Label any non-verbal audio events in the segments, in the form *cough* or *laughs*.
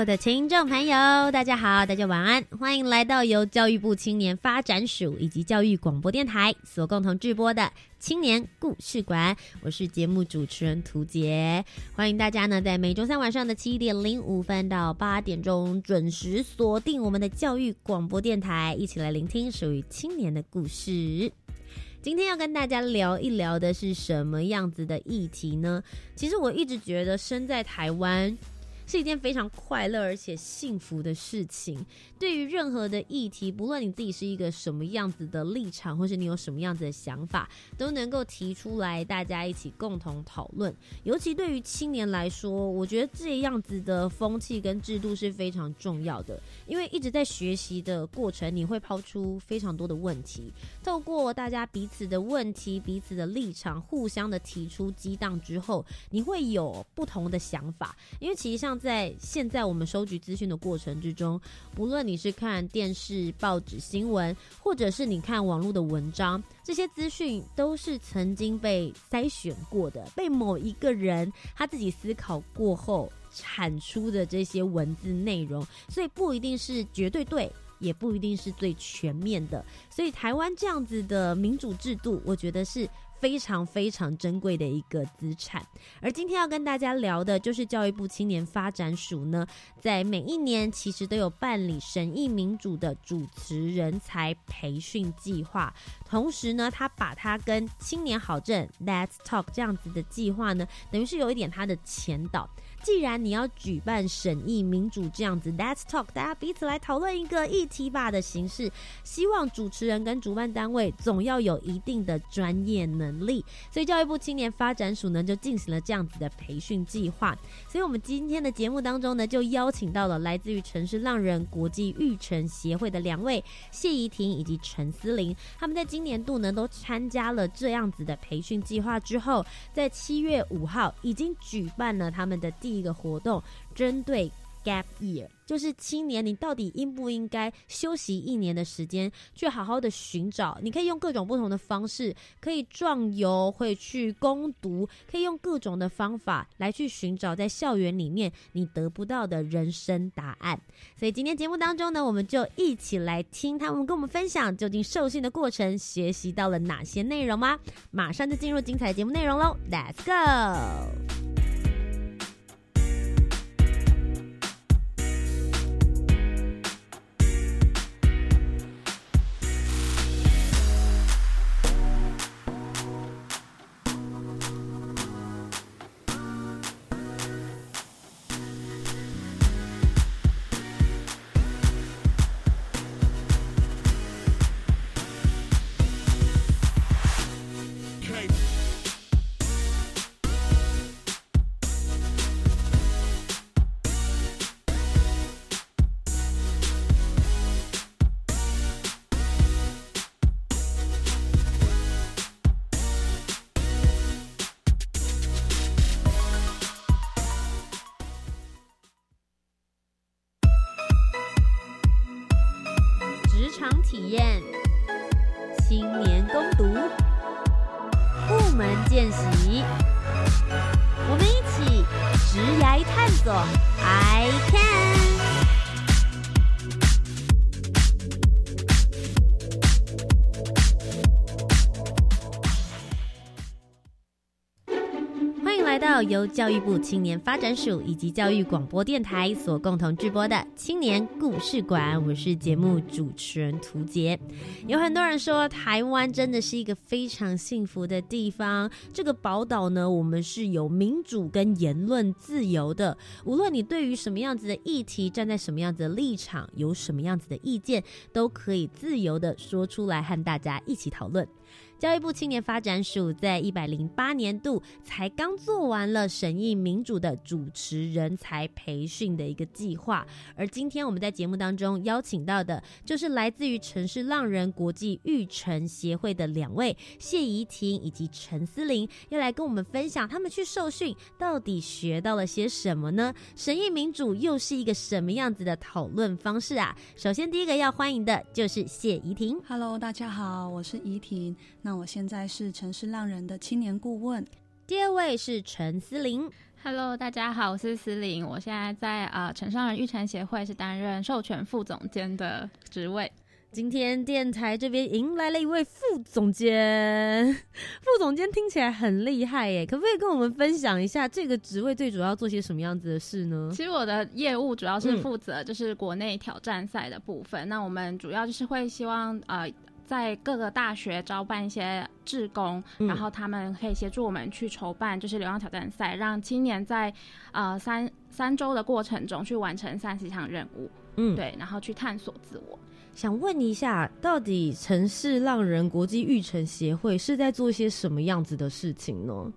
所有的听众朋友，大家好，大家晚安，欢迎来到由教育部青年发展署以及教育广播电台所共同制播的青年故事馆。我是节目主持人涂杰，欢迎大家呢在每周三晚上的七点零五分到八点钟准时锁定我们的教育广播电台，一起来聆听属于青年的故事。今天要跟大家聊一聊的是什么样子的议题呢？其实我一直觉得身在台湾。是一件非常快乐而且幸福的事情。对于任何的议题，不论你自己是一个什么样子的立场，或是你有什么样子的想法，都能够提出来，大家一起共同讨论。尤其对于青年来说，我觉得这样子的风气跟制度是非常重要的。因为一直在学习的过程，你会抛出非常多的问题，透过大家彼此的问题、彼此的立场，互相的提出激荡之后，你会有不同的想法。因为其实像在现在我们收集资讯的过程之中，不论你是看电视、报纸、新闻，或者是你看网络的文章，这些资讯都是曾经被筛选过的，被某一个人他自己思考过后产出的这些文字内容，所以不一定是绝对对，也不一定是最全面的。所以台湾这样子的民主制度，我觉得是。非常非常珍贵的一个资产，而今天要跟大家聊的就是教育部青年发展署呢，在每一年其实都有办理审议民主的主持人才培训计划，同时呢，他把它跟青年好政 Let's Talk 这样子的计划呢，等于是有一点他的前导。既然你要举办审议民主这样子，Let's talk，大家彼此来讨论一个议题吧的形式，希望主持人跟主办单位总要有一定的专业能力，所以教育部青年发展署呢就进行了这样子的培训计划。所以我们今天的节目当中呢，就邀请到了来自于城市浪人国际育成协会的两位谢怡婷以及陈思玲，他们在今年度呢都参加了这样子的培训计划之后，在七月五号已经举办了他们的第。一个活动针对 gap year，就是青年，你到底应不应该休息一年的时间，去好好的寻找？你可以用各种不同的方式，可以壮游，会去攻读，可以用各种的方法来去寻找在校园里面你得不到的人生答案。所以今天节目当中呢，我们就一起来听他们跟我们分享究竟受训的过程，学习到了哪些内容吗？马上就进入精彩节目内容喽，Let's go！由教育部青年发展署以及教育广播电台所共同制播的青年故事馆，我是节目主持人涂杰。有很多人说，台湾真的是一个非常幸福的地方。这个宝岛呢，我们是有民主跟言论自由的。无论你对于什么样子的议题，站在什么样子的立场，有什么样子的意见，都可以自由的说出来，和大家一起讨论。教育部青年发展署在一百零八年度才刚做完了审议民主的主持人才培训的一个计划，而今天我们在节目当中邀请到的，就是来自于城市浪人国际育成协会的两位谢怡婷以及陈思玲，要来跟我们分享他们去受训到底学到了些什么呢？审议民主又是一个什么样子的讨论方式啊？首先第一个要欢迎的就是谢怡婷。Hello，大家好，我是怡婷。那我现在是城市浪人的青年顾问。第二位是陈思玲。Hello，大家好，我是思玲。我现在在啊城上人育成协会是担任授权副总监的职位。今天电台这边迎来了一位副总监，*laughs* 副总监听起来很厉害耶，可不可以跟我们分享一下这个职位最主要做些什么样子的事呢？其实我的业务主要是负责就是国内挑战赛的部分，那我们主要就是会希望呃。在各个大学招办一些志工，然后他们可以协助我们去筹办，就是流浪挑战赛，让青年在呃三三周的过程中去完成三十项任务，嗯，对，然后去探索自我。想问一下，到底城市浪人国际育成协会是在做些什么样子的事情呢？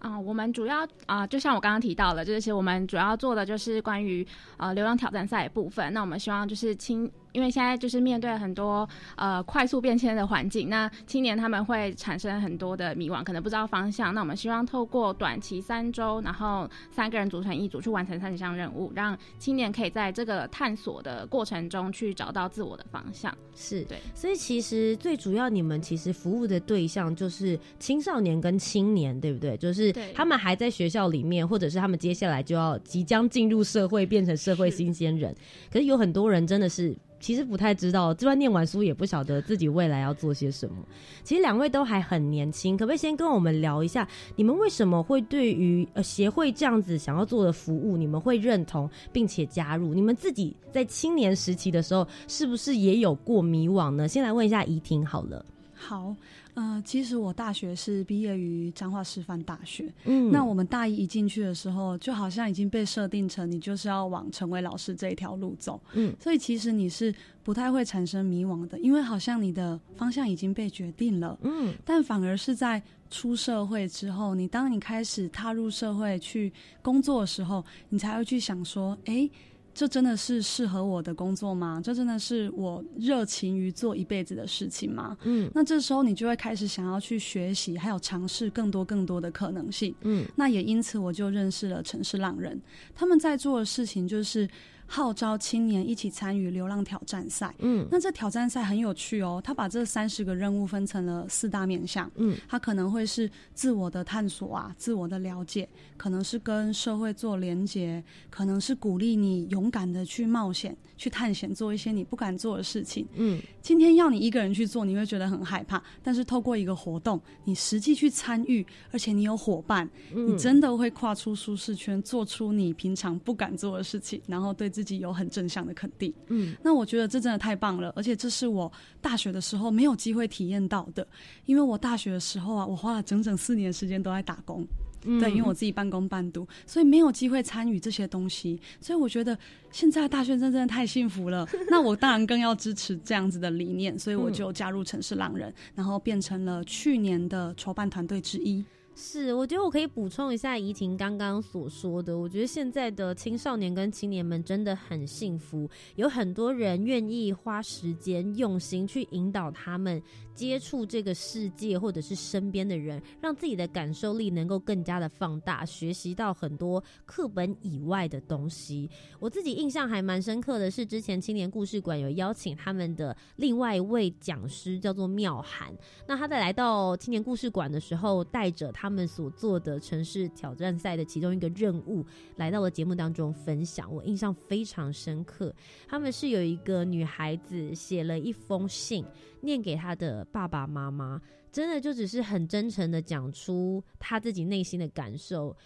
啊，我们主要啊，就像我刚刚提到了，就是我们主要做的就是关于呃流浪挑战赛部分。那我们希望就是青。因为现在就是面对很多呃快速变迁的环境，那青年他们会产生很多的迷惘，可能不知道方向。那我们希望透过短期三周，然后三个人组成一组去完成三十项任务，让青年可以在这个探索的过程中去找到自我的方向。是对，所以其实最主要你们其实服务的对象就是青少年跟青年，对不对？就是他们还在学校里面，或者是他们接下来就要即将进入社会，变成社会新鲜人。可是有很多人真的是。其实不太知道，就算念完书也不晓得自己未来要做些什么。其实两位都还很年轻，可不可以先跟我们聊一下，你们为什么会对于呃协会这样子想要做的服务，你们会认同并且加入？你们自己在青年时期的时候，是不是也有过迷惘呢？先来问一下怡婷好了。好。嗯，其实我大学是毕业于彰化师范大学。嗯，那我们大一一进去的时候，就好像已经被设定成你就是要往成为老师这一条路走。嗯，所以其实你是不太会产生迷惘的，因为好像你的方向已经被决定了。嗯，但反而是在出社会之后，你当你开始踏入社会去工作的时候，你才会去想说，哎。这真的是适合我的工作吗？这真的是我热情于做一辈子的事情吗？嗯，那这时候你就会开始想要去学习，还有尝试更多更多的可能性。嗯，那也因此我就认识了城市浪人，他们在做的事情就是。号召青年一起参与流浪挑战赛。嗯，那这挑战赛很有趣哦。他把这三十个任务分成了四大面向。嗯，他可能会是自我的探索啊，自我的了解，可能是跟社会做连结，可能是鼓励你勇敢的去冒险、去探险，做一些你不敢做的事情。嗯，今天要你一个人去做，你会觉得很害怕。但是透过一个活动，你实际去参与，而且你有伙伴，你真的会跨出舒适圈，做出你平常不敢做的事情，然后对。自己有很正向的肯定，嗯，那我觉得这真的太棒了，而且这是我大学的时候没有机会体验到的，因为我大学的时候啊，我花了整整四年时间都在打工，对，因为我自己半工半读，所以没有机会参与这些东西，所以我觉得现在大学生真的太幸福了。*laughs* 那我当然更要支持这样子的理念，所以我就加入城市狼人，然后变成了去年的筹办团队之一。是，我觉得我可以补充一下怡婷刚刚所说的。我觉得现在的青少年跟青年们真的很幸福，有很多人愿意花时间、用心去引导他们接触这个世界，或者是身边的人，让自己的感受力能够更加的放大，学习到很多课本以外的东西。我自己印象还蛮深刻的是，之前青年故事馆有邀请他们的另外一位讲师，叫做妙涵。那他在来到青年故事馆的时候，带着他。们所做的城市挑战赛的其中一个任务，来到了节目当中分享，我印象非常深刻。他们是有一个女孩子写了一封信，念给他的爸爸妈妈。真的就只是很真诚的讲出他自己内心的感受，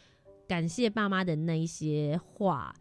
感谢爸妈的那一些话，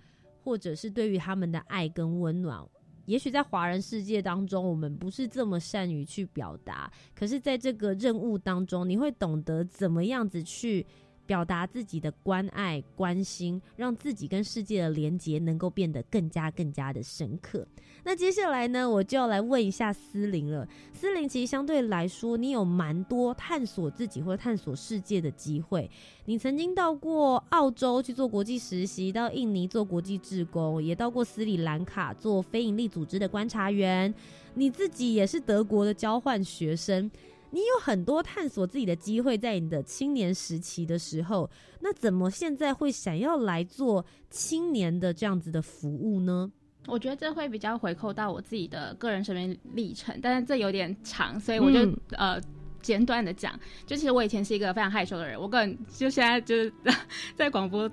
或者是对于他们的爱跟温暖。也许在华人世界当中，我们不是这么善于去表达，可是在这个任务当中，你会懂得怎么样子去。表达自己的关爱、关心，让自己跟世界的连结能够变得更加、更加的深刻。那接下来呢，我就要来问一下思玲了。思玲，其实相对来说，你有蛮多探索自己或探索世界的机会。你曾经到过澳洲去做国际实习，到印尼做国际志工，也到过斯里兰卡做非营利组织的观察员。你自己也是德国的交换学生。你有很多探索自己的机会，在你的青年时期的时候，那怎么现在会想要来做青年的这样子的服务呢？我觉得这会比较回扣到我自己的个人生命历程，但是这有点长，所以我就呃简短的讲。就其实我以前是一个非常害羞的人，我个人就现在就是 *laughs* 在广播。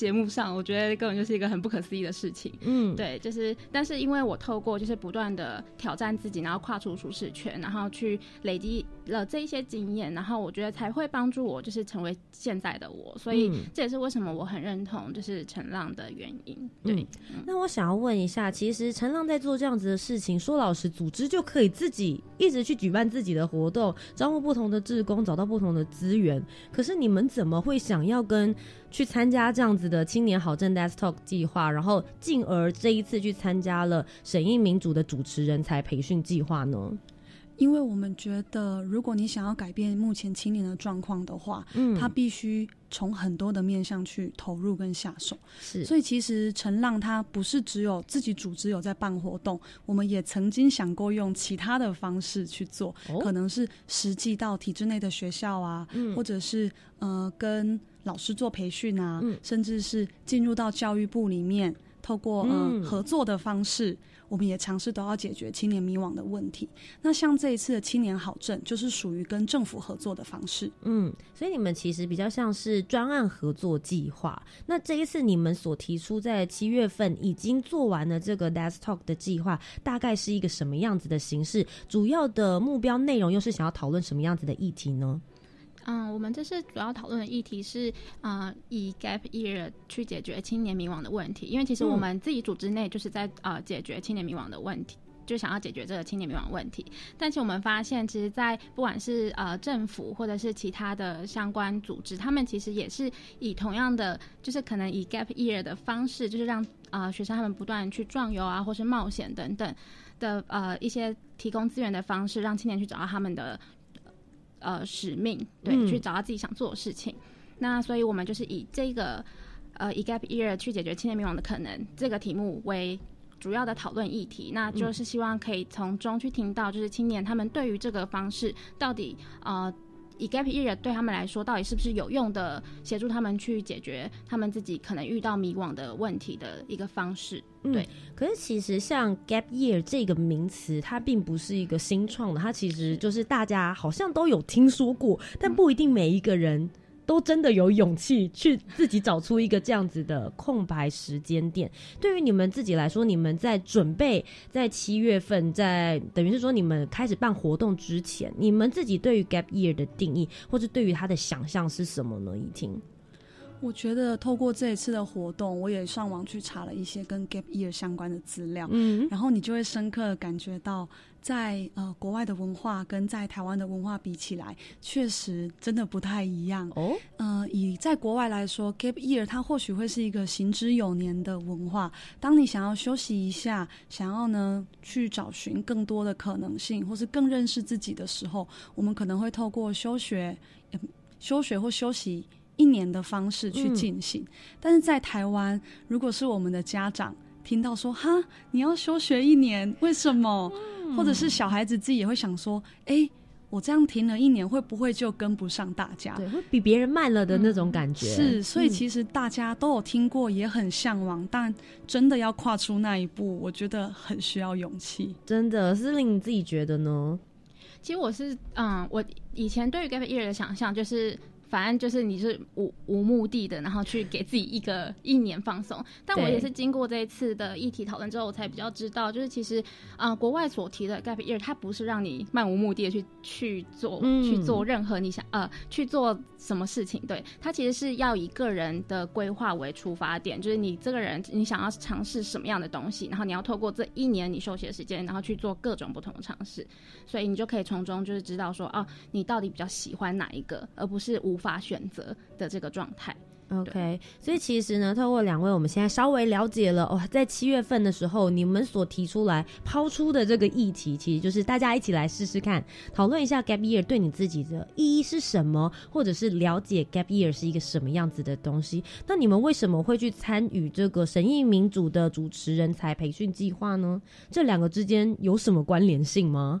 节目上，我觉得根本就是一个很不可思议的事情。嗯，对，就是，但是因为我透过就是不断的挑战自己，然后跨出舒适圈，然后去累积了这一些经验，然后我觉得才会帮助我就是成为现在的我。所以这也是为什么我很认同就是陈浪的原因。对，那我想要问一下，其实陈浪在做这样子的事情，说老实，组织就可以自己一直去举办自己的活动，招募不同的志工，找到不同的资源。可是你们怎么会想要跟？去参加这样子的青年好政 Desk Talk 计划，然后进而这一次去参加了审议民主的主持人才培训计划呢？因为我们觉得，如果你想要改变目前青年的状况的话，嗯，他必须从很多的面向去投入跟下手。是，所以其实陈浪他不是只有自己组织有在办活动，我们也曾经想过用其他的方式去做，可能是实际到体制内的学校啊，或者是呃跟。老师做培训啊，甚至是进入到教育部里面，透过嗯。合作的方式，我们也尝试都要解决青年迷惘的问题。那像这一次的青年好证，就是属于跟政府合作的方式。嗯，所以你们其实比较像是专案合作计划。那这一次你们所提出在七月份已经做完了这个 Desk Talk 的计划，大概是一个什么样子的形式？主要的目标内容又是想要讨论什么样子的议题呢？嗯，我们这次主要讨论的议题是，啊，以 gap year 去解决青年迷惘的问题。因为其实我们自己组织内就是在呃解决青年迷惘的问题，就想要解决这个青年迷惘问题。但是我们发现，其实，在不管是呃政府或者是其他的相关组织，他们其实也是以同样的，就是可能以 gap year 的方式，就是让啊学生他们不断去壮游啊，或是冒险等等的呃一些提供资源的方式，让青年去找到他们的。呃，使命对，去找到自己想做的事情。那所以我们就是以这个呃，以 gap year 去解决青年迷惘的可能这个题目为主要的讨论议题。那就是希望可以从中去听到，就是青年他们对于这个方式到底呃。以 gap year 对他们来说，到底是不是有用的，协助他们去解决他们自己可能遇到迷惘的问题的一个方式？对。可是其实像 gap year 这个名词，它并不是一个新创的，它其实就是大家好像都有听说过，但不一定每一个人。都真的有勇气去自己找出一个这样子的空白时间点。对于你们自己来说，你们在准备在七月份，在等于是说你们开始办活动之前，你们自己对于 gap year 的定义，或者对于它的想象是什么呢？怡婷。我觉得透过这一次的活动，我也上网去查了一些跟 gap year 相关的资料，嗯，然后你就会深刻感觉到，在呃国外的文化跟在台湾的文化比起来，确实真的不太一样哦。呃，以在国外来说，gap year 它或许会是一个行之有年的文化。当你想要休息一下，想要呢去找寻更多的可能性，或是更认识自己的时候，我们可能会透过休学、休学或休息。一年的方式去进行，但是在台湾，如果是我们的家长听到说哈，你要休学一年，为什么？或者是小孩子自己也会想说，哎，我这样停了一年，会不会就跟不上大家？对，会比别人慢了的那种感觉。是，所以其实大家都有听过，也很向往，但真的要跨出那一步，我觉得很需要勇气。真的，是令你自己觉得呢？其实我是，嗯，我以前对于 gap year 的想象就是。反正就是你是无无目的的，然后去给自己一个一年放松。但我也是经过这一次的议题讨论之后，我才比较知道，就是其实啊，国外所提的 gap year，它不是让你漫无目的的去去做去做任何你想呃去做什么事情，对，它其实是要以个人的规划为出发点，就是你这个人你想要尝试什么样的东西，然后你要透过这一年你休息的时间，然后去做各种不同的尝试，所以你就可以从中就是知道说，哦，你到底比较喜欢哪一个，而不是无。法选择的这个状态，OK。所以其实呢，透过两位，我们现在稍微了解了哦，在七月份的时候，你们所提出来抛出的这个议题，其实就是大家一起来试试看，讨论一下 Gap Year 对你自己的意义是什么，或者是了解 Gap Year 是一个什么样子的东西。那你们为什么会去参与这个神意民主的主持人才培训计划呢？这两个之间有什么关联性吗？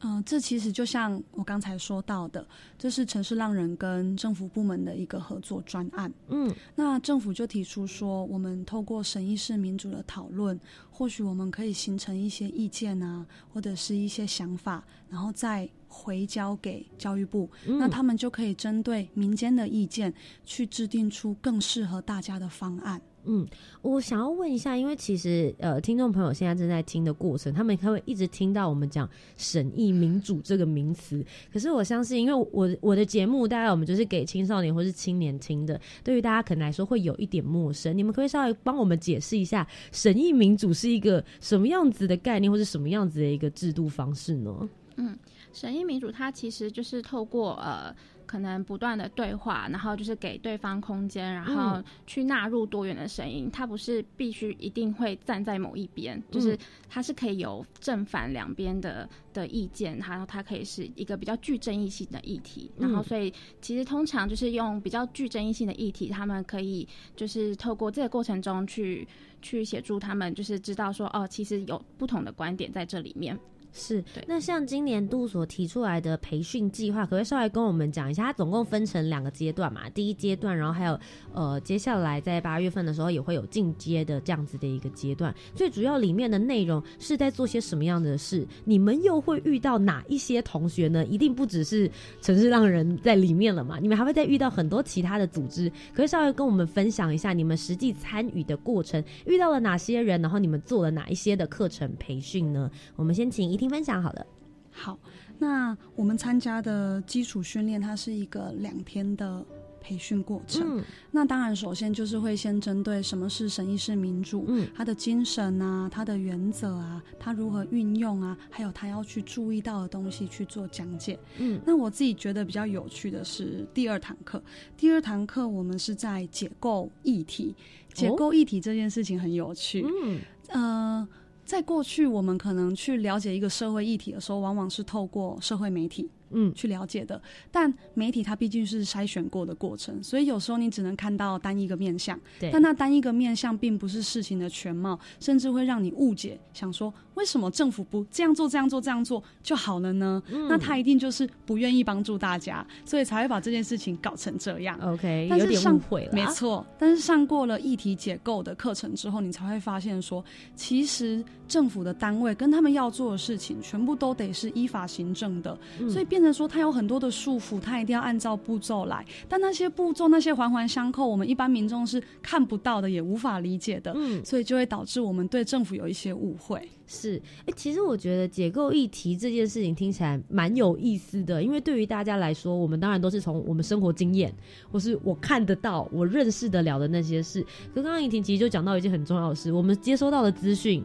嗯，这其实就像我刚才说到的，这是城市浪人跟政府部门的一个合作专案。嗯，那政府就提出说，我们透过审议式民主的讨论，或许我们可以形成一些意见啊，或者是一些想法，然后再回交给教育部，那他们就可以针对民间的意见，去制定出更适合大家的方案。嗯，我想要问一下，因为其实呃，听众朋友现在正在听的过程，他们会一直听到我们讲“审议民主”这个名词。可是我相信，因为我我的节目大概我们就是给青少年或是青年听的，对于大家可能来说会有一点陌生。你们可以稍微帮我们解释一下“审议民主”是一个什么样子的概念，或是什么样子的一个制度方式呢？嗯，审议民主它其实就是透过呃。可能不断的对话，然后就是给对方空间，然后去纳入多元的声音。它不是必须一定会站在某一边，就是它是可以有正反两边的的意见，然后它可以是一个比较具争议性的议题。然后所以其实通常就是用比较具争议性的议题，他们可以就是透过这个过程中去去协助他们，就是知道说哦，其实有不同的观点在这里面。是，那像今年度所提出来的培训计划，可不可以稍微跟我们讲一下？它总共分成两个阶段嘛，第一阶段，然后还有呃，接下来在八月份的时候也会有进阶的这样子的一个阶段。最主要里面的内容是在做些什么样的事？你们又会遇到哪一些同学呢？一定不只是城市浪人在里面了嘛？你们还会再遇到很多其他的组织，可以稍微跟我们分享一下你们实际参与的过程，遇到了哪些人，然后你们做了哪一些的课程培训呢？我们先请一听。分享好了，好，那我们参加的基础训练，它是一个两天的培训过程。那当然，首先就是会先针对什么是审议式民主，嗯，它的精神啊，它的原则啊，它如何运用啊，还有它要去注意到的东西去做讲解。嗯，那我自己觉得比较有趣的是第二堂课，第二堂课我们是在解构议题，解构议题这件事情很有趣。嗯，呃。在过去，我们可能去了解一个社会议题的时候，往往是透过社会媒体。嗯，去了解的，但媒体它毕竟是筛选过的过程，所以有时候你只能看到单一个面相，对，但那单一个面相并不是事情的全貌，甚至会让你误解，想说为什么政府不这样做、这样做、这样做就好了呢？那他一定就是不愿意帮助大家，所以才会把这件事情搞成这样。OK，有点误会了，没错。但是上过了议题解构的课程之后，你才会发现说，其实政府的单位跟他们要做的事情，全部都得是依法行政的，所以变成说，他有很多的束缚，他一定要按照步骤来。但那些步骤，那些环环相扣，我们一般民众是看不到的，也无法理解的。嗯，所以就会导致我们对政府有一些误会。是，哎，其实我觉得解构议题这件事情听起来蛮有意思的，因为对于大家来说，我们当然都是从我们生活经验，或是我看得到、我认识得了的那些事。可刚刚怡婷其实就讲到一件很重要的事，我们接收到的资讯。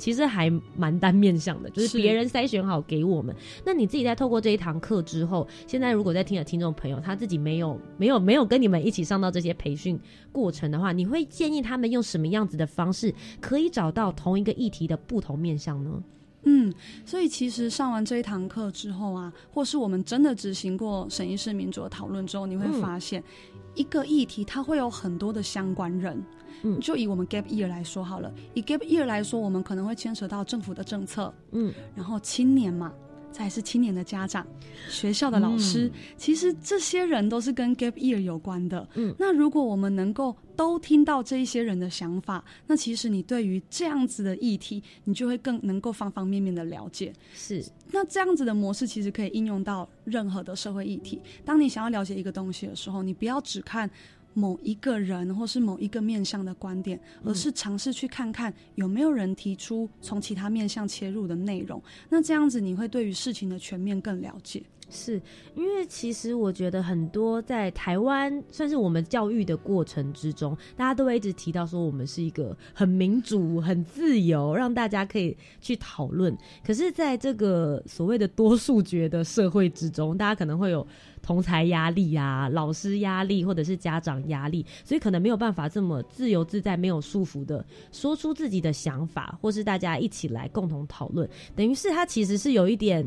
其实还蛮单面向的，就是别人筛选好给我们。那你自己在透过这一堂课之后，现在如果在听的听众朋友他自己没有没有没有跟你们一起上到这些培训过程的话，你会建议他们用什么样子的方式可以找到同一个议题的不同面向呢？嗯，所以其实上完这一堂课之后啊，或是我们真的执行过审议式民主的讨论之后，你会发现一个议题它会有很多的相关人。嗯，就以我们 gap year 来说好了。以 gap year 来说，我们可能会牵扯到政府的政策，嗯，然后青年嘛，再是青年的家长、学校的老师，其实这些人都是跟 gap year 有关的。嗯，那如果我们能够都听到这一些人的想法，那其实你对于这样子的议题，你就会更能够方方面面的了解。是，那这样子的模式其实可以应用到任何的社会议题。当你想要了解一个东西的时候，你不要只看。某一个人或是某一个面向的观点，而是尝试去看看有没有人提出从其他面向切入的内容。那这样子你会对于事情的全面更了解。是因为其实我觉得很多在台湾算是我们教育的过程之中，大家都会一直提到说我们是一个很民主、很自由，让大家可以去讨论。可是，在这个所谓的多数决的社会之中，大家可能会有。同才压力啊，老师压力，或者是家长压力，所以可能没有办法这么自由自在、没有束缚的说出自己的想法，或是大家一起来共同讨论。等于是他其实是有一点。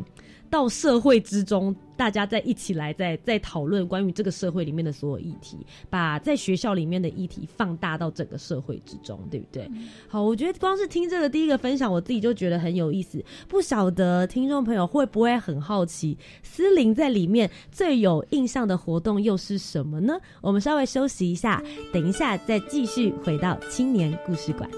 到社会之中，大家在一起来，在在讨论关于这个社会里面的所有议题，把在学校里面的议题放大到整个社会之中，对不对？好，我觉得光是听这个第一个分享，我自己就觉得很有意思。不晓得听众朋友会不会很好奇，思玲在里面最有印象的活动又是什么呢？我们稍微休息一下，等一下再继续回到青年故事馆。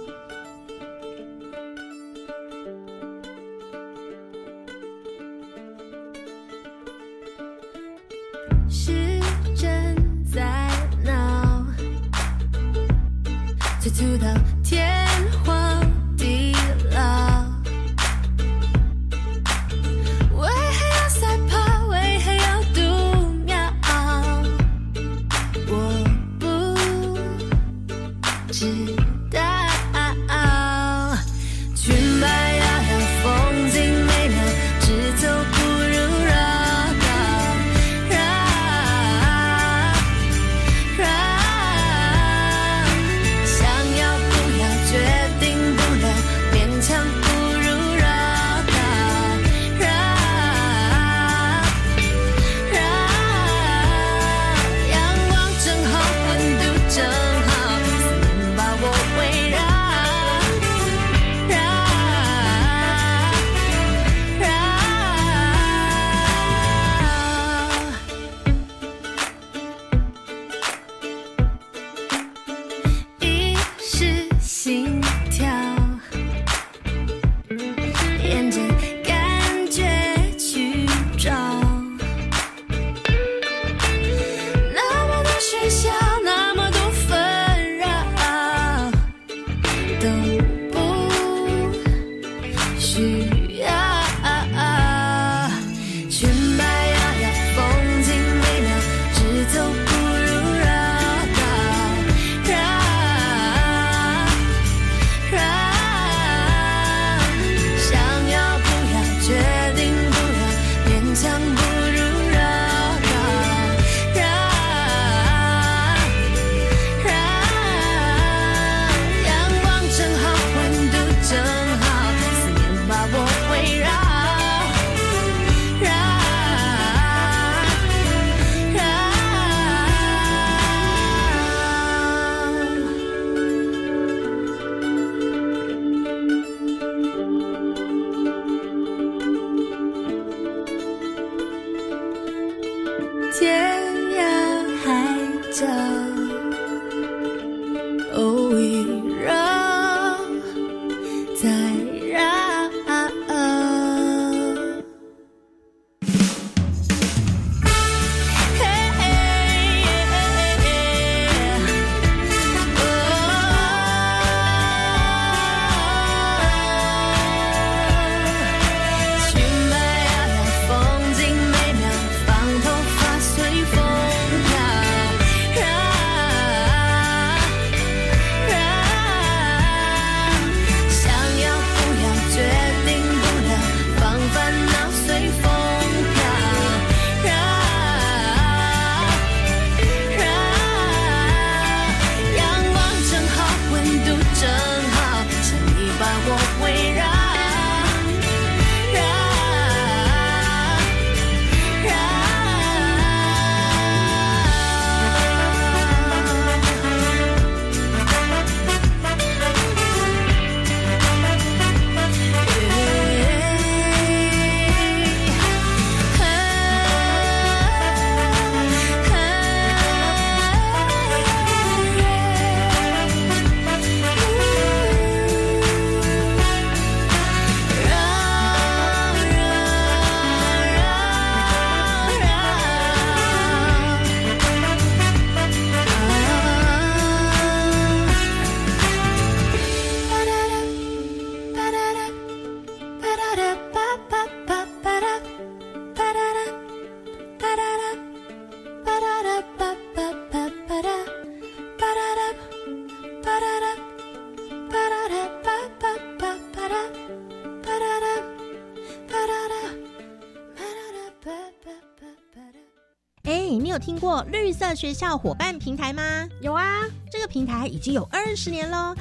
绿色学校伙伴平台吗？有啊，这个平台已经有二十年喽。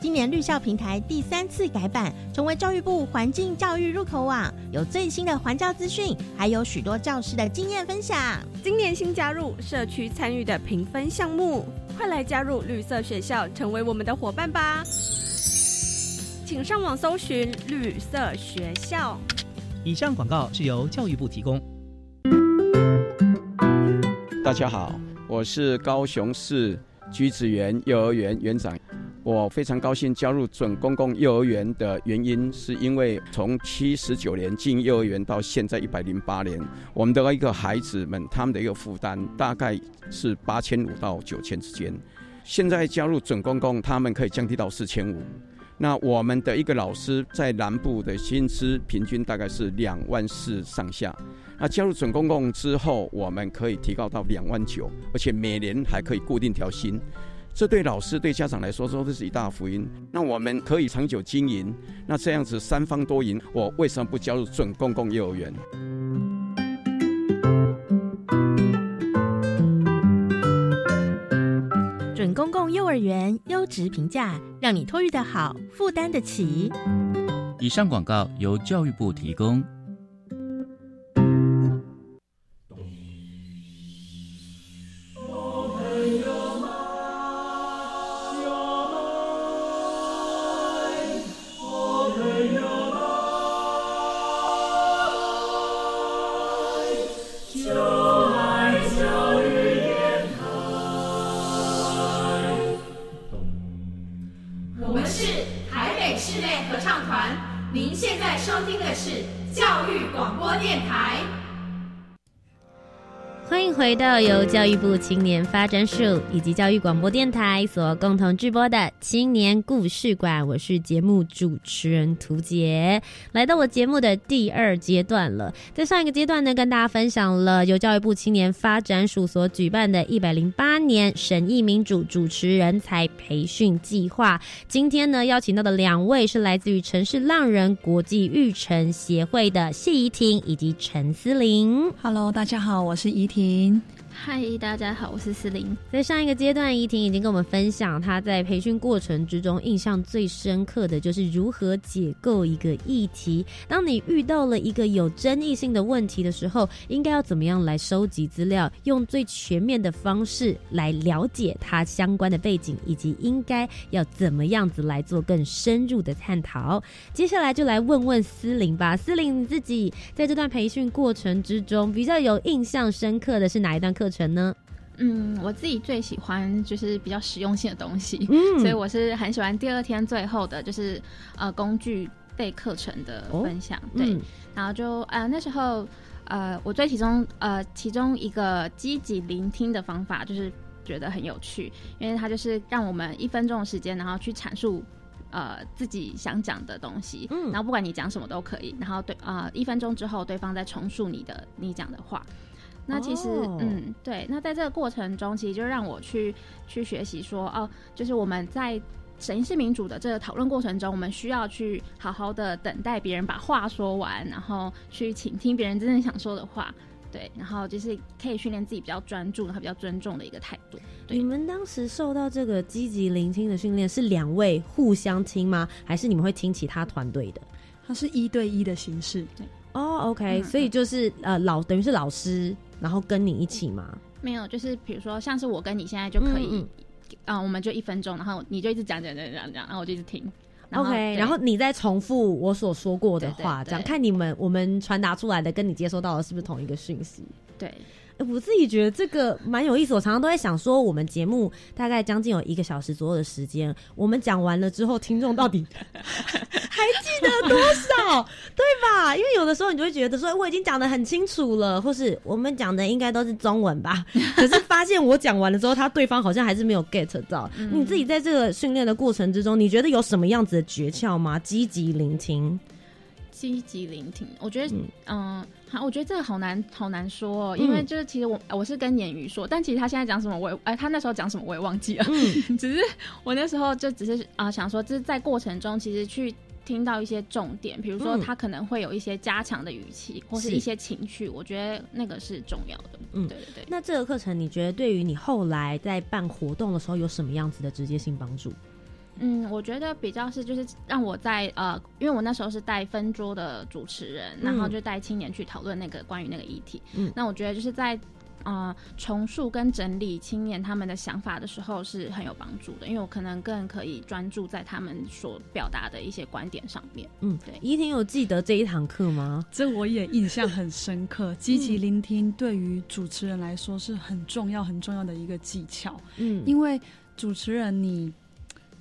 今年绿校平台第三次改版，成为教育部环境教育入口网，有最新的环教资讯，还有许多教师的经验分享。今年新加入社区参与的评分项目，快来加入绿色学校，成为我们的伙伴吧！请上网搜寻绿色学校。以上广告是由教育部提供。大家好，我是高雄市橘子园幼儿园园长。我非常高兴加入准公共幼儿园的原因，是因为从七十九年进幼儿园到现在一百零八年，我们的一个孩子们他们的一个负担大概是八千五到九千之间。现在加入准公共，他们可以降低到四千五。那我们的一个老师在南部的薪资平均大概是两万四上下。那加入准公共之后，我们可以提高到两万九，而且每年还可以固定调薪。这对老师、对家长来说，说的是一大福音。那我们可以长久经营，那这样子三方多赢。我为什么不加入准公共幼儿园？准公共幼儿园优质评价，让你托育的好，负担得起。以上广告由教育部提供。回到由教育部青年发展署以及教育广播电台所共同制播的青年故事馆，我是节目主持人涂杰，来到我节目的第二阶段了。在上一个阶段呢，跟大家分享了由教育部青年发展署所举办的一百零八年审议民主主持人才培训计划。今天呢，邀请到的两位是来自于城市浪人国际育成协会的谢怡婷以及陈思玲。Hello，大家好，我是怡婷。您嗨，大家好，我是思玲。在上一个阶段，怡婷已经跟我们分享她在培训过程之中印象最深刻的就是如何解构一个议题。当你遇到了一个有争议性的问题的时候，应该要怎么样来收集资料，用最全面的方式来了解它相关的背景，以及应该要怎么样子来做更深入的探讨。接下来就来问问思玲吧，思玲你自己在这段培训过程之中比较有印象深刻的是哪一段课？课程呢？嗯，我自己最喜欢就是比较实用性的东西，嗯，*laughs* 所以我是很喜欢第二天最后的就是呃工具备课程的分享，对，然后就呃那时候呃我最其中呃其中一个积极聆听的方法就是觉得很有趣，因为它就是让我们一分钟的时间，然后去阐述呃自己想讲的东西，嗯，然后不管你讲什么都可以，然后对啊一分钟之后对方再重述你的你讲的话。那其实，嗯，对，那在这个过程中，其实就让我去去学习说，哦，就是我们在审议式民主的这个讨论过程中，我们需要去好好的等待别人把话说完，然后去倾听别人真正想说的话，对，然后就是可以训练自己比较专注，然后比较尊重的一个态度。你们当时受到这个积极聆听的训练，是两位互相听吗？还是你们会听其他团队的？它是一对一的形式。对，哦，OK，所以就是呃，老等于是老师。然后跟你一起吗？没有，就是比如说，像是我跟你现在就可以，啊，我们就一分钟，然后你就一直讲讲讲讲讲，然后我就一直听。OK，然后你再重复我所说过的话，这样看你们我们传达出来的跟你接收到的是不是同一个讯息？对。我自己觉得这个蛮有意思，我常常都在想说，我们节目大概将近有一个小时左右的时间，我们讲完了之后，听众到底 *laughs* 还记得多少，对吧？因为有的时候你就会觉得说，我已经讲的很清楚了，或是我们讲的应该都是中文吧，可是发现我讲完了之后，他对方好像还是没有 get 到。你自己在这个训练的过程之中，你觉得有什么样子的诀窍吗？积极聆听。积极聆听，我觉得，嗯，好，我觉得这个好难，好难说哦，因为就是其实我我是跟鲶鱼说，但其实他现在讲什么，我也哎，他那时候讲什么我也忘记了，*laughs* 只是我那时候就只是啊想说，就是在过程中其实去听到一些重点，比如说他可能会有一些加强的语气，或是一些情绪，我觉得那个是重要的。嗯，对对对。那这个课程你觉得对于你后来在办活动的时候有什么样子的直接性帮助？嗯，我觉得比较是就是让我在呃，因为我那时候是带分桌的主持人，然后就带青年去讨论那个关于那个议题。嗯，那我觉得就是在呃重塑跟整理青年他们的想法的时候是很有帮助的，因为我可能更可以专注在他们所表达的一些观点上面。嗯，对。怡婷有记得这一堂课吗？这我也印象很深刻。积极聆听对于主持人来说是很重要很重要的一个技巧。嗯，因为主持人你。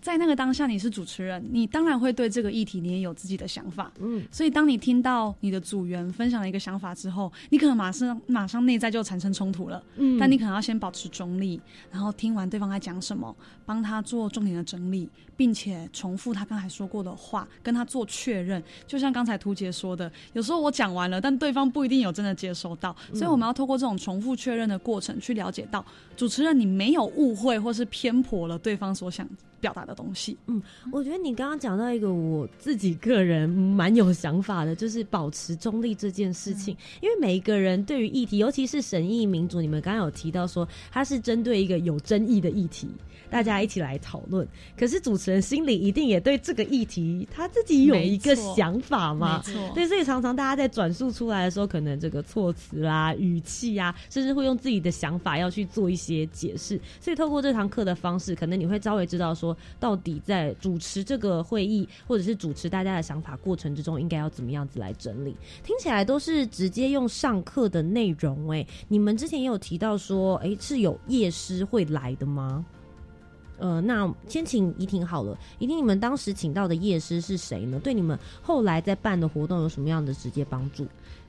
在那个当下，你是主持人，你当然会对这个议题你也有自己的想法，嗯，所以当你听到你的组员分享了一个想法之后，你可能马上马上内在就产生冲突了，嗯，但你可能要先保持中立，然后听完对方在讲什么，帮他做重点的整理，并且重复他刚才说过的话，跟他做确认。就像刚才图杰说的，有时候我讲完了，但对方不一定有真的接收到，所以我们要透过这种重复确认的过程，去了解到主持人你没有误会或是偏颇了对方所想。表达的东西，嗯，我觉得你刚刚讲到一个我自己个人蛮有想法的，就是保持中立这件事情。因为每一个人对于议题，尤其是审议民主，你们刚刚有提到说，它是针对一个有争议的议题。大家一起来讨论，可是主持人心里一定也对这个议题他自己有一个想法嘛？没错，对，所以常常大家在转述出来的时候，可能这个措辞啦、语气啊，甚至会用自己的想法要去做一些解释。所以透过这堂课的方式，可能你会稍微知道说，到底在主持这个会议或者是主持大家的想法过程之中，应该要怎么样子来整理。听起来都是直接用上课的内容哎，你们之前也有提到说，哎，是有夜师会来的吗？呃，那先请怡婷好了。怡婷，你们当时请到的夜师是谁呢？对你们后来在办的活动有什么样的直接帮助？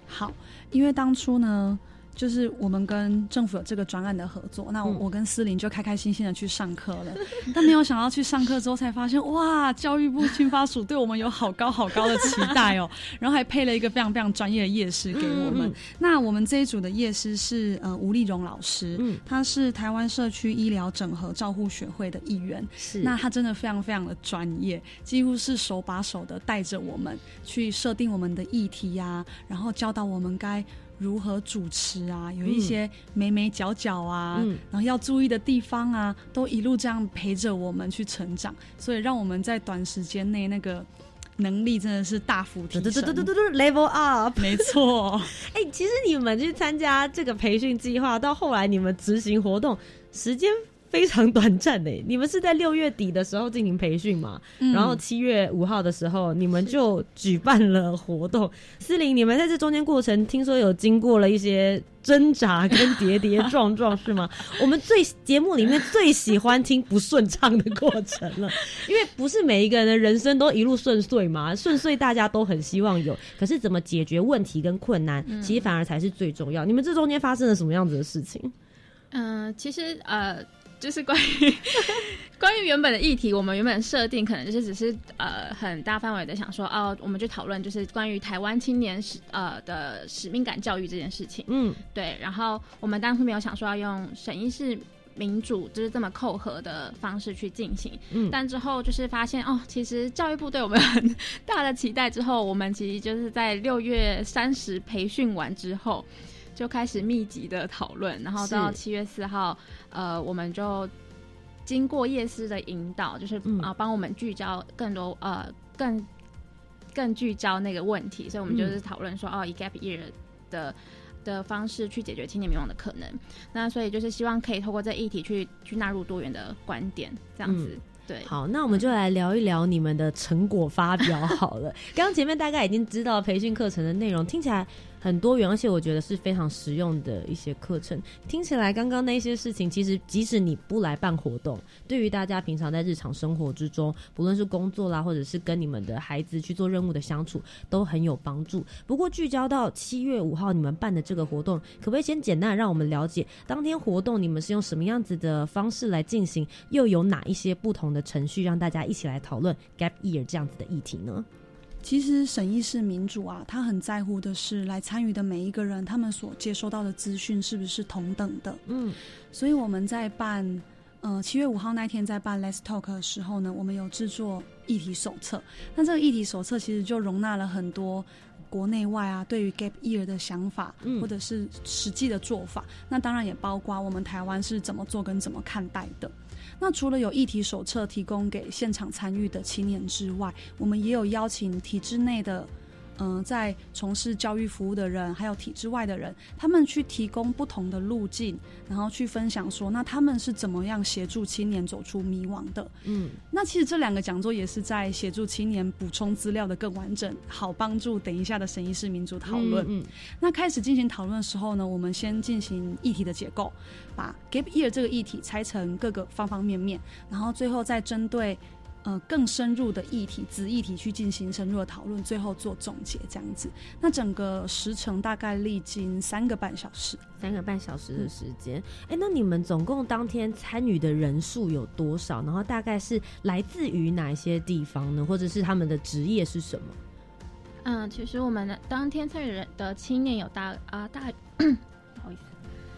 好，因为当初呢。就是我们跟政府有这个专案的合作，那我跟思玲就开开心心的去上课了，*laughs* 但没有想到去上课之后才发现，哇，教育部青发署对我们有好高好高的期待哦，*laughs* 然后还配了一个非常非常专业的夜师给我们。那我们这一组的夜师是呃吴丽荣老师，嗯，他是台湾社区医疗整合照护学会的一员，是，那他真的非常非常的专业，几乎是手把手的带着我们去设定我们的议题呀，然后教导我们该。如何主持啊？有一些眉眉角角啊，然后要注意的地方啊，都一路这样陪着我们去成长，所以让我们在短时间内那个能力真的是大幅提升。，level up，没错。*laughs* 哎，其实你们去参加这个培训计划，到后来你们执行活动时间。非常短暂的，*laughs* 你们是在六月底的时候进行培训嘛？然后七月五号的时候，你们就举办了活动。*laughs* 思玲，你们在这中间过程，听说有经过了一些挣扎跟跌跌撞撞，是吗？*laughs* 我们最节目里面最喜欢听不顺畅的过程了，因为不是每一个人的人生都一路顺遂嘛。顺遂大家都很希望有，可是怎么解决问题跟困难，其实反而才是最重要。你们这中间发生了什么样子的事情？嗯，其实呃。就是关于关于原本的议题，我们原本设定可能就是只是呃很大范围的想说哦，我们就讨论就是关于台湾青年使呃的使命感教育这件事情。嗯，对。然后我们当初没有想说要用审议式民主就是这么扣合的方式去进行。嗯。但之后就是发现哦，其实教育部对我们很大的期待。之后我们其实就是在六月三十培训完之后。就开始密集的讨论，然后到七月四号，呃，我们就经过夜师的引导，就是啊，帮我们聚焦更多呃，更更聚焦那个问题，所以我们就是讨论说，哦，以 gap year 的的方式去解决青年迷惘的可能。那所以就是希望可以透过这议题去去纳入多元的观点，这样子。对，好，那我们就来聊一聊你们的成果发表好了。*laughs* 刚刚前面大概已经知道培训课程的内容，听起来。很多元，而且我觉得是非常实用的一些课程。听起来刚刚那些事情，其实即使你不来办活动，对于大家平常在日常生活之中，不论是工作啦，或者是跟你们的孩子去做任务的相处，都很有帮助。不过聚焦到七月五号你们办的这个活动，可不可以先简单让我们了解当天活动你们是用什么样子的方式来进行，又有哪一些不同的程序，让大家一起来讨论 gap year 这样子的议题呢？其实审议式民主啊，他很在乎的是来参与的每一个人，他们所接收到的资讯是不是同等的。嗯，所以我们在办呃，七月五号那天在办 Let's Talk 的时候呢，我们有制作议题手册。那这个议题手册其实就容纳了很多国内外啊对于 Gap Year 的想法，或者是实际的做法。那当然也包括我们台湾是怎么做跟怎么看待的。那除了有议题手册提供给现场参与的青年之外，我们也有邀请体制内的。嗯，在从事教育服务的人，还有体制外的人，他们去提供不同的路径，然后去分享说，那他们是怎么样协助青年走出迷惘的？嗯，那其实这两个讲座也是在协助青年补充资料的更完整，好帮助等一下的审议式民主讨论。嗯，那开始进行讨论的时候呢，我们先进行议题的结构，把 Gap Year 这个议题拆成各个方方面面，然后最后再针对。呃，更深入的议题、子议题去进行深入的讨论，最后做总结，这样子。那整个时程大概历经三个半小时，三个半小时的时间。哎，那你们总共当天参与的人数有多少？然后大概是来自于哪些地方呢？或者是他们的职业是什么？嗯，其实我们当天参与人的青年有大啊大。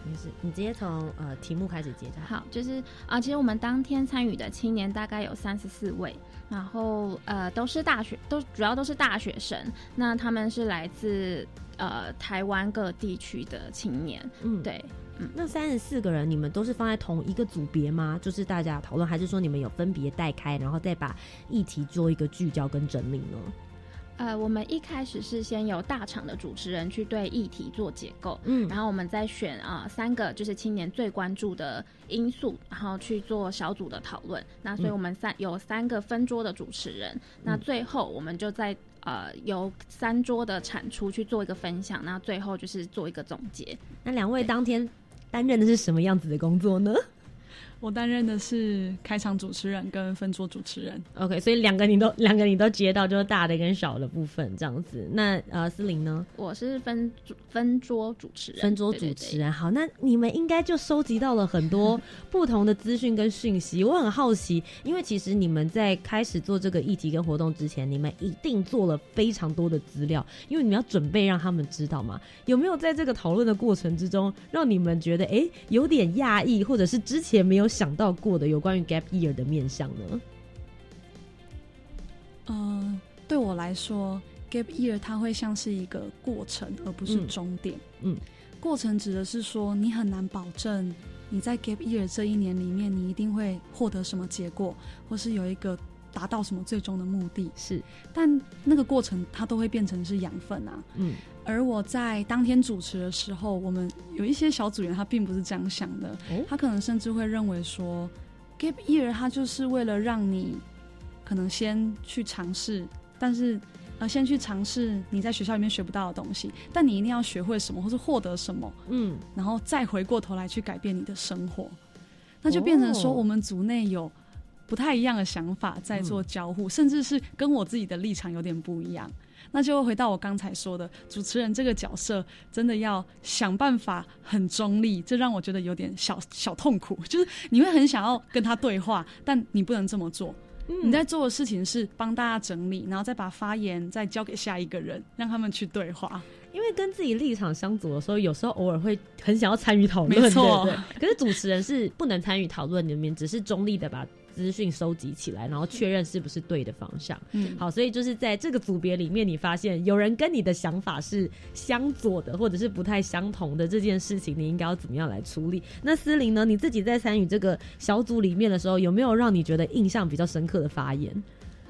没事，你直接从呃题目开始接。好，就是啊，其实我们当天参与的青年大概有三十四位，然后呃都是大学，都主要都是大学生。那他们是来自呃台湾各地区的青年。嗯，对，嗯，那三十四个人，你们都是放在同一个组别吗？就是大家讨论，还是说你们有分别带开，然后再把议题做一个聚焦跟整理呢？呃，我们一开始是先由大厂的主持人去对议题做结构，嗯，然后我们再选啊三个就是青年最关注的因素，然后去做小组的讨论。那所以我们三有三个分桌的主持人，那最后我们就在呃由三桌的产出去做一个分享，那最后就是做一个总结。那两位当天担任的是什么样子的工作呢？我担任的是开场主持人跟分桌主持人。OK，所以两个你都两个你都接到，就是大的跟小的部分这样子。那呃，思玲呢？我是分分桌主持人。分桌主持人，好，那你们应该就收集到了很多不同的资讯跟讯息。我很好奇，因为其实你们在开始做这个议题跟活动之前，你们一定做了非常多的资料，因为你们要准备让他们知道嘛。有没有在这个讨论的过程之中，让你们觉得哎有点讶异，或者是之前没有？想到过的有关于 gap year 的面向呢？嗯，对我来说，gap year 它会像是一个过程，而不是终点。嗯，过程指的是说，你很难保证你在 gap year 这一年里面，你一定会获得什么结果，或是有一个达到什么最终的目的。是，但那个过程它都会变成是养分啊。嗯。而我在当天主持的时候，我们有一些小组员，他并不是这样想的，他可能甚至会认为说，gap year 他就是为了让你可能先去尝试，但是呃，先去尝试你在学校里面学不到的东西，但你一定要学会什么，或是获得什么，嗯，然后再回过头来去改变你的生活，那就变成说，我们组内有不太一样的想法在做交互，甚至是跟我自己的立场有点不一样。那就回到我刚才说的，主持人这个角色真的要想办法很中立，这让我觉得有点小小痛苦。*laughs* 就是你会很想要跟他对话，但你不能这么做。你在做的事情是帮大家整理，然后再把发言再交给下一个人，让他们去对话。因为跟自己立场相左的时候，有时候偶尔会很想要参与讨论，没错。可是主持人是不能参与讨论里面，只是中立的把。资讯收集起来，然后确认是不是对的方向。嗯，好，所以就是在这个组别里面，你发现有人跟你的想法是相左的，或者是不太相同的这件事情，你应该要怎么样来处理？那思玲呢？你自己在参与这个小组里面的时候，有没有让你觉得印象比较深刻的发言？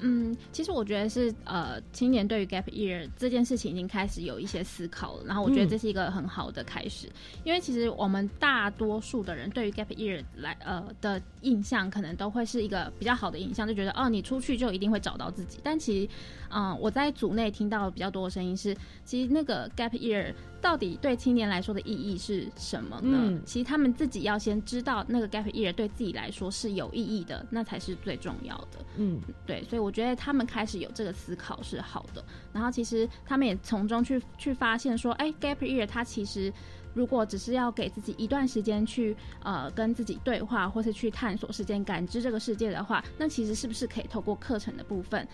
嗯，其实我觉得是呃，青年对于 gap year 这件事情已经开始有一些思考了，然后我觉得这是一个很好的开始，因为其实我们大多数的人对于 gap year 来呃的印象，可能都会是一个比较好的印象，就觉得哦，你出去就一定会找到自己，但其实，嗯，我在组内听到比较多的声音是，其实那个 gap year。到底对青年来说的意义是什么呢？其实他们自己要先知道那个 gap year 对自己来说是有意义的，那才是最重要的。嗯，对，所以我觉得他们开始有这个思考是好的。然后其实他们也从中去去发现说，哎，gap year 它其实如果只是要给自己一段时间去呃跟自己对话，或是去探索世界、感知这个世界的话，那其实是不是可以透过课程的部分？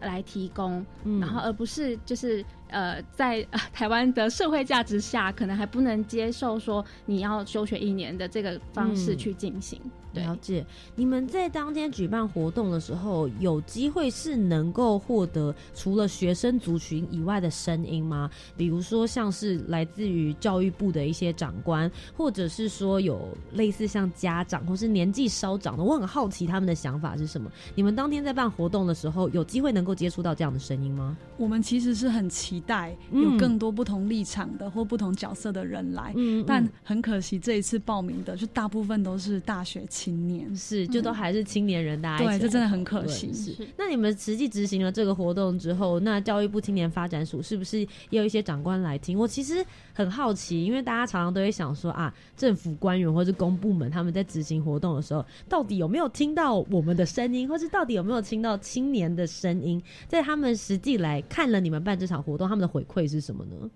来提供，然后而不是就是呃，在台湾的社会价值下，可能还不能接受说你要休学一年的这个方式去进行。了解，你们在当天举办活动的时候，有机会是能够获得除了学生族群以外的声音吗？比如说像是来自于教育部的一些长官，或者是说有类似像家长或是年纪稍长的，我很好奇他们的想法是什么。你们当天在办活动的时候，有机会能够接触到这样的声音吗？我们其实是很期待有更多不同立场的或不同角色的人来，但很可惜这一次报名的就大部分都是大学。青年是，就都还是青年人，大家对，这真的很可惜。是，那你们实际执行了这个活动之后，那教育部青年发展署是不是也有一些长官来听？我其实很好奇，因为大家常常都会想说啊，政府官员或是公部门他们在执行活动的时候，到底有没有听到我们的声音，或是到底有没有听到青年的声音？在他们实际来看了你们办这场活动，他们的回馈是什么呢？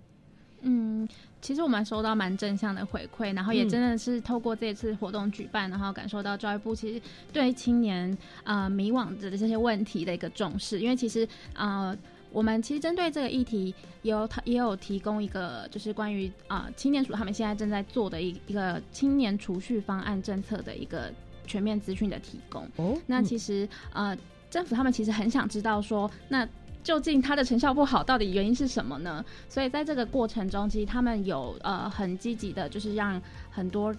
嗯。其实我们收到蛮正向的回馈，然后也真的是透过这次活动举办，然后感受到教育部其实对青年啊迷惘的这些问题的一个重视。因为其实啊，我们其实针对这个议题，有也有提供一个就是关于啊青年署他们现在正在做的一一个青年储蓄方案政策的一个全面资讯的提供。哦，那其实呃政府他们其实很想知道说那。究竟它的成效不好，到底原因是什么呢？所以在这个过程中，其实他们有呃很积极的，就是让很多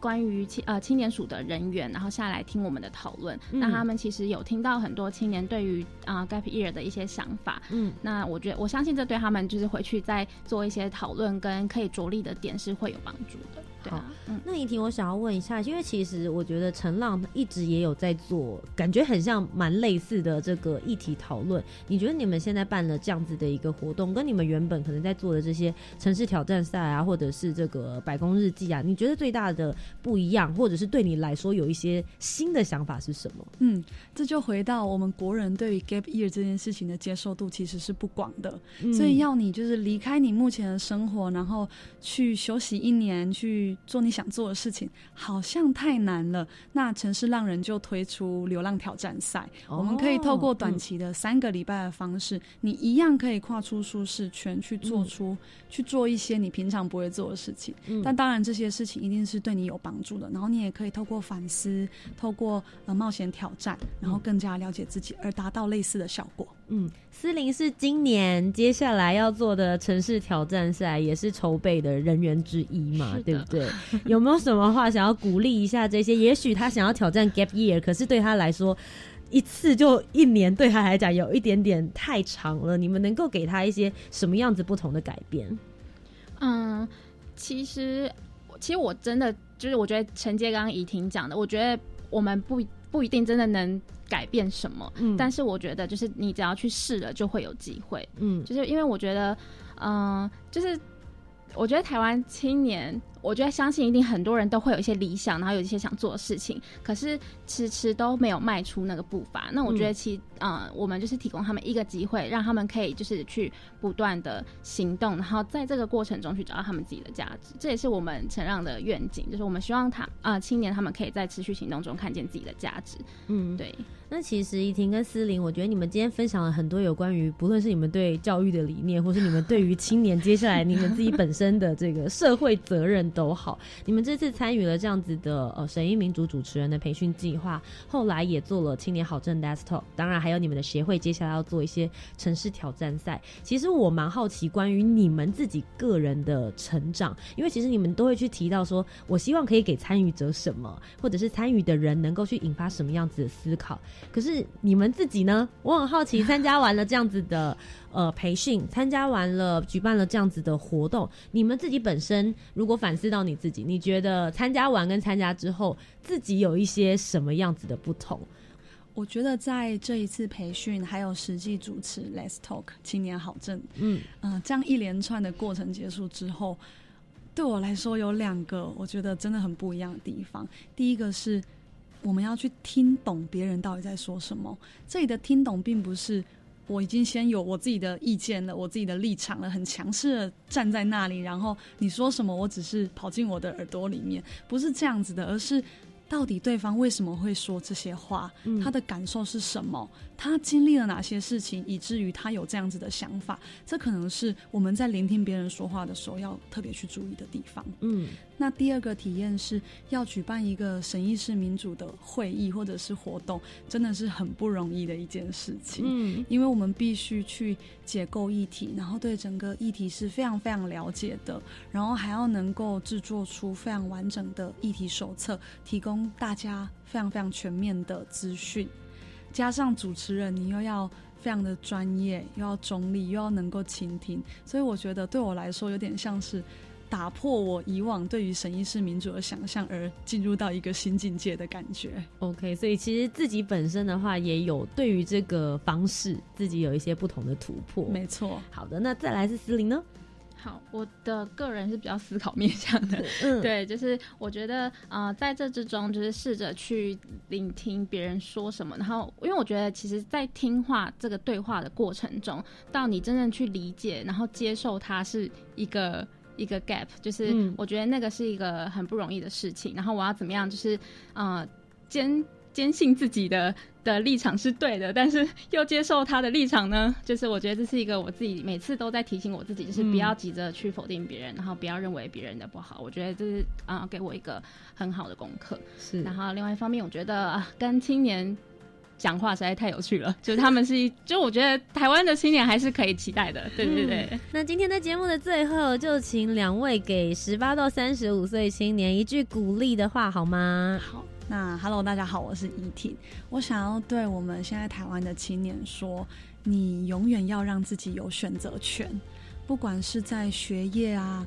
关于青呃青年署的人员，然后下来听我们的讨论。那他们其实有听到很多青年对于啊 gap year 的一些想法。嗯，那我觉得我相信这对他们就是回去再做一些讨论跟可以着力的点是会有帮助的。好，那怡婷，我想要问一下，因为其实我觉得陈浪一直也有在做，感觉很像蛮类似的这个议题讨论。你觉得你们现在办了这样子的一个活动，跟你们原本可能在做的这些城市挑战赛啊，或者是这个百工日记啊，你觉得最大的不一样，或者是对你来说有一些新的想法是什么？嗯，这就回到我们国人对于 gap year 这件事情的接受度其实是不广的，所以要你就是离开你目前的生活，然后去休息一年去。做你想做的事情，好像太难了。那城市浪人就推出流浪挑战赛，我们可以透过短期的三个礼拜的方式，你一样可以跨出舒适圈，去做出去做一些你平常不会做的事情。但当然，这些事情一定是对你有帮助的。然后你也可以透过反思，透过呃冒险挑战，然后更加了解自己，而达到类似的效果。嗯，思林是今年接下来要做的城市挑战赛，也是筹备的人员之一嘛，对不对？有没有什么话想要鼓励一下这些？也许他想要挑战 gap year，可是对他来说，一次就一年对他来讲有一点点太长了。你们能够给他一些什么样子不同的改变？嗯，其实，其实我真的就是，我觉得承接刚刚怡婷讲的，我觉得我们不不一定真的能。改变什么？嗯，但是我觉得，就是你只要去试了，就会有机会。嗯，就是因为我觉得，嗯，就是我觉得台湾青年。我觉得相信一定很多人都会有一些理想，然后有一些想做的事情，可是迟迟都没有迈出那个步伐。那我觉得其呃，我们就是提供他们一个机会，让他们可以就是去不断的行动，然后在这个过程中去找到他们自己的价值。这也是我们承让的愿景，就是我们希望他啊青年他们可以在持续行动中看见自己的价值。嗯，对。那其实怡婷跟思玲，我觉得你们今天分享了很多有关于不论是你们对教育的理念，或是你们对于青年接下来你们自己本身的这个社会责任。都好，你们这次参与了这样子的呃神医民族主持人的培训计划，后来也做了青年好政 desktop，当然还有你们的协会接下来要做一些城市挑战赛。其实我蛮好奇关于你们自己个人的成长，因为其实你们都会去提到说，我希望可以给参与者什么，或者是参与的人能够去引发什么样子的思考。可是你们自己呢？我很好奇，参加完了这样子的。呃，培训参加完了，举办了这样子的活动，你们自己本身如果反思到你自己，你觉得参加完跟参加之后，自己有一些什么样子的不同？我觉得在这一次培训还有实际主持 Let's Talk 青年好证，嗯嗯，这样一连串的过程结束之后，对我来说有两个我觉得真的很不一样的地方。第一个是我们要去听懂别人到底在说什么，这里的听懂并不是。我已经先有我自己的意见了，我自己的立场了，很强势的站在那里，然后你说什么，我只是跑进我的耳朵里面，不是这样子的，而是到底对方为什么会说这些话，他的感受是什么，他经历了哪些事情，以至于他有这样子的想法，这可能是我们在聆听别人说话的时候要特别去注意的地方。嗯。那第二个体验是要举办一个审议式民主的会议或者是活动，真的是很不容易的一件事情。嗯，因为我们必须去解构议题，然后对整个议题是非常非常了解的，然后还要能够制作出非常完整的议题手册，提供大家非常非常全面的资讯。加上主持人，你又要非常的专业，又要中立，又要能够倾听，所以我觉得对我来说有点像是。打破我以往对于审议式民主的想象，而进入到一个新境界的感觉。OK，所以其实自己本身的话，也有对于这个方式，自己有一些不同的突破。没错。好的，那再来是思玲呢？好，我的个人是比较思考面向的。嗯，对，就是我觉得，呃，在这之中，就是试着去聆听别人说什么，然后，因为我觉得，其实，在听话这个对话的过程中，到你真正去理解，然后接受它，是一个。一个 gap，就是我觉得那个是一个很不容易的事情。然后我要怎么样，就是呃坚坚信自己的的立场是对的，但是又接受他的立场呢？就是我觉得这是一个我自己每次都在提醒我自己，就是不要急着去否定别人，然后不要认为别人的不好。我觉得这是啊给我一个很好的功课。是。然后另外一方面，我觉得跟青年。讲话实在太有趣了，就是他们是一，就我觉得台湾的青年还是可以期待的，对对对。那今天的节目的最后，就请两位给十八到三十五岁青年一句鼓励的话好吗？好，那 Hello，大家好，我是怡婷，我想要对我们现在台湾的青年说，你永远要让自己有选择权，不管是在学业啊，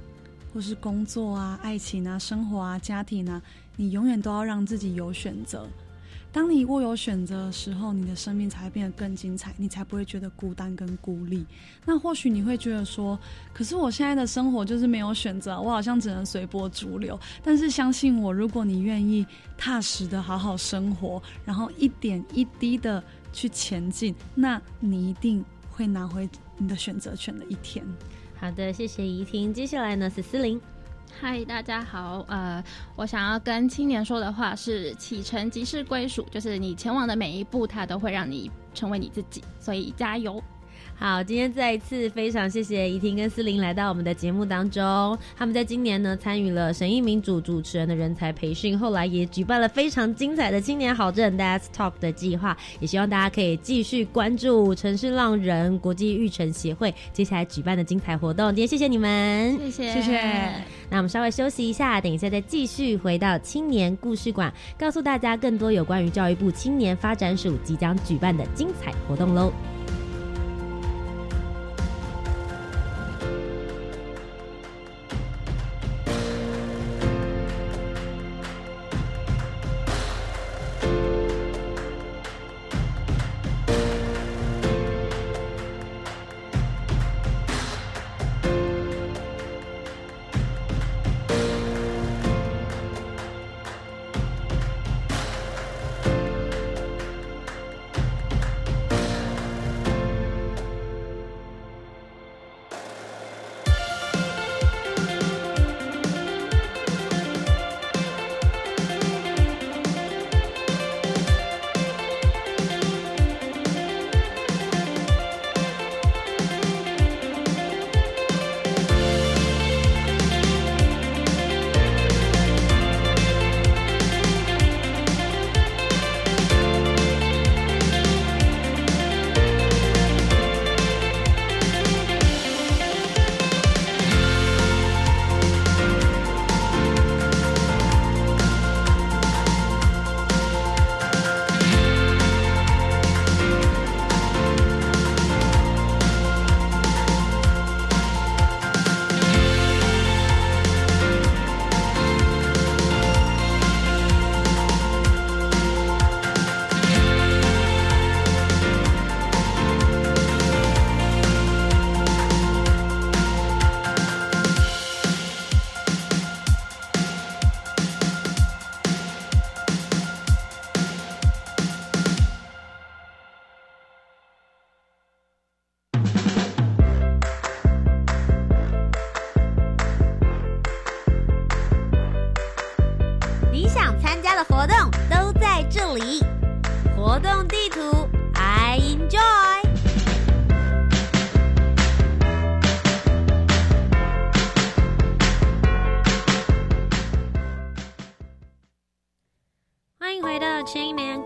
或是工作啊、爱情啊、生活啊、家庭啊，你永远都要让自己有选择。当你握有选择的时候，你的生命才会变得更精彩，你才不会觉得孤单跟孤立。那或许你会觉得说，可是我现在的生活就是没有选择，我好像只能随波逐流。但是相信我，如果你愿意踏实的好好生活，然后一点一滴的去前进，那你一定会拿回你的选择权的一天。好的，谢谢怡婷。接下来呢是思玲。嗨，大家好。呃，我想要跟青年说的话是：启程即是归属，就是你前往的每一步，它都会让你成为你自己，所以加油。好，今天再一次非常谢谢怡婷跟思玲来到我们的节目当中。他们在今年呢参与了神意民主主持人的人才培训，后来也举办了非常精彩的青年好政 Dance Talk 的计划。也希望大家可以继续关注城市浪人国际育成协会接下来举办的精彩活动。今天谢谢你们，谢谢谢谢。那我们稍微休息一下，等一下再继续回到青年故事馆，告诉大家更多有关于教育部青年发展署即将举办的精彩活动喽。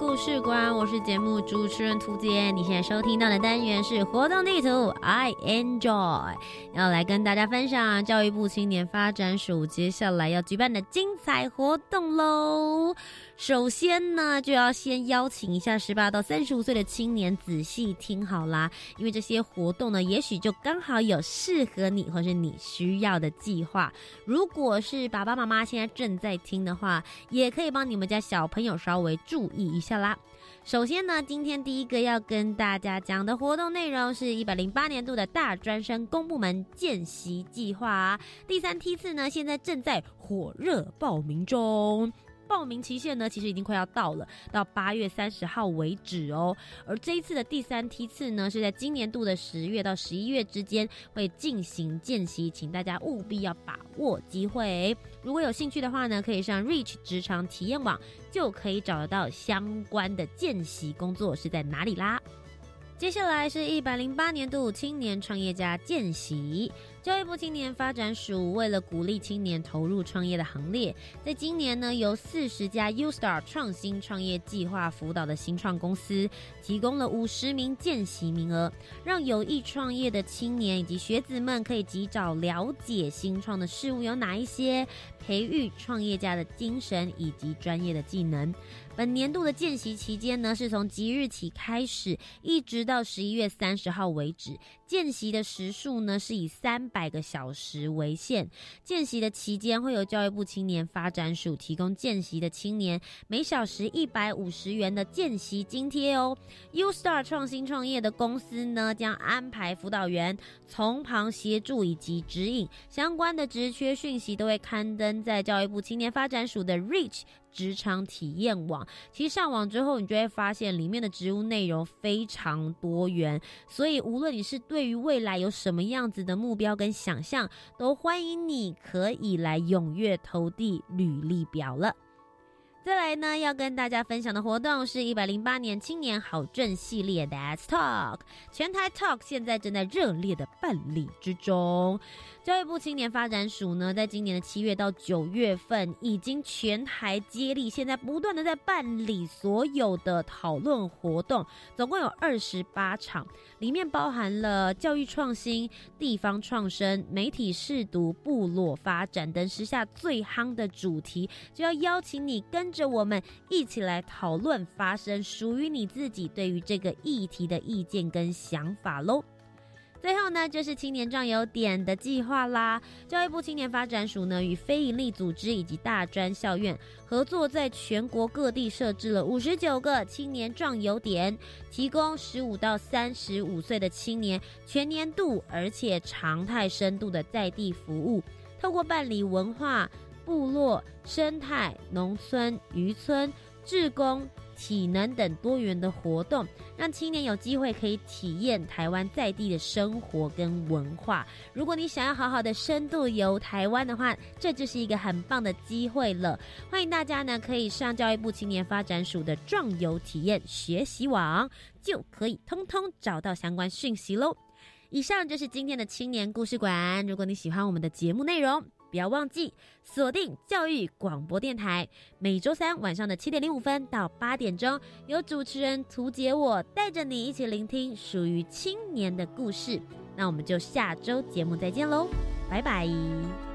故事馆，我是节目主持人涂杰。你现在收听到的单元是活动地图，I enjoy，要来跟大家分享教育部青年发展署接下来要举办的精彩活动喽。首先呢，就要先邀请一下十八到三十五岁的青年仔细听好啦，因为这些活动呢，也许就刚好有适合你或是你需要的计划。如果是爸爸妈妈现在正在听的话，也可以帮你们家小朋友稍微注意一下啦。首先呢，今天第一个要跟大家讲的活动内容是一百零八年度的大专生公部门见习计划，第三梯次呢，现在正在火热报名中。报名期限呢，其实已经快要到了，到八月三十号为止哦。而这一次的第三梯次呢，是在今年度的十月到十一月之间会进行见习，请大家务必要把握机会。如果有兴趣的话呢，可以上 Reach 职场体验网，就可以找得到相关的见习工作是在哪里啦。接下来是一百零八年度青年创业家见习。教育部青年发展署为了鼓励青年投入创业的行列，在今年呢，由四十家 U Star 创新创业计划辅导的新创公司，提供了五十名见习名额，让有意创业的青年以及学子们可以及早了解新创的事物有哪一些，培育创业家的精神以及专业的技能。本年度的见习期间呢，是从即日起开始，一直到十一月三十号为止。见习的时数呢，是以三百个小时为限。见习的期间，会有教育部青年发展署提供见习的青年每小时一百五十元的见习津贴哦。U Star 创新创业的公司呢，将安排辅导员从旁协助以及指引，相关的职缺讯息都会刊登在教育部青年发展署的 Reach。职场体验网，其实上网之后，你就会发现里面的职务内容非常多元，所以无论你是对于未来有什么样子的目标跟想象，都欢迎你可以来踊跃投递履历表了。再来呢，要跟大家分享的活动是一百零八年青年好政系列 That's Talk，全台 Talk 现在正在热烈的办理之中。教育部青年发展署呢，在今年的七月到九月份，已经全台接力，现在不断的在办理所有的讨论活动，总共有二十八场，里面包含了教育创新、地方创生、媒体试读、部落发展等时下最夯的主题，就要邀请你跟着我们一起来讨论，发生属于你自己对于这个议题的意见跟想法喽。最后呢，就是青年壮游点的计划啦。教育部青年发展署呢，与非营利组织以及大专校院合作，在全国各地设置了五十九个青年壮游点，提供十五到三十五岁的青年全年度而且常态深度的在地服务。透过办理文化、部落、生态、农村、渔村、志工。体能等多元的活动，让青年有机会可以体验台湾在地的生活跟文化。如果你想要好好的深度游台湾的话，这就是一个很棒的机会了。欢迎大家呢，可以上教育部青年发展署的壮游体验学习网，就可以通通找到相关讯息喽。以上就是今天的青年故事馆。如果你喜欢我们的节目内容，不要忘记锁定教育广播电台，每周三晚上的七点零五分到八点钟，有主持人图杰我带着你一起聆听属于青年的故事。那我们就下周节目再见喽，拜拜。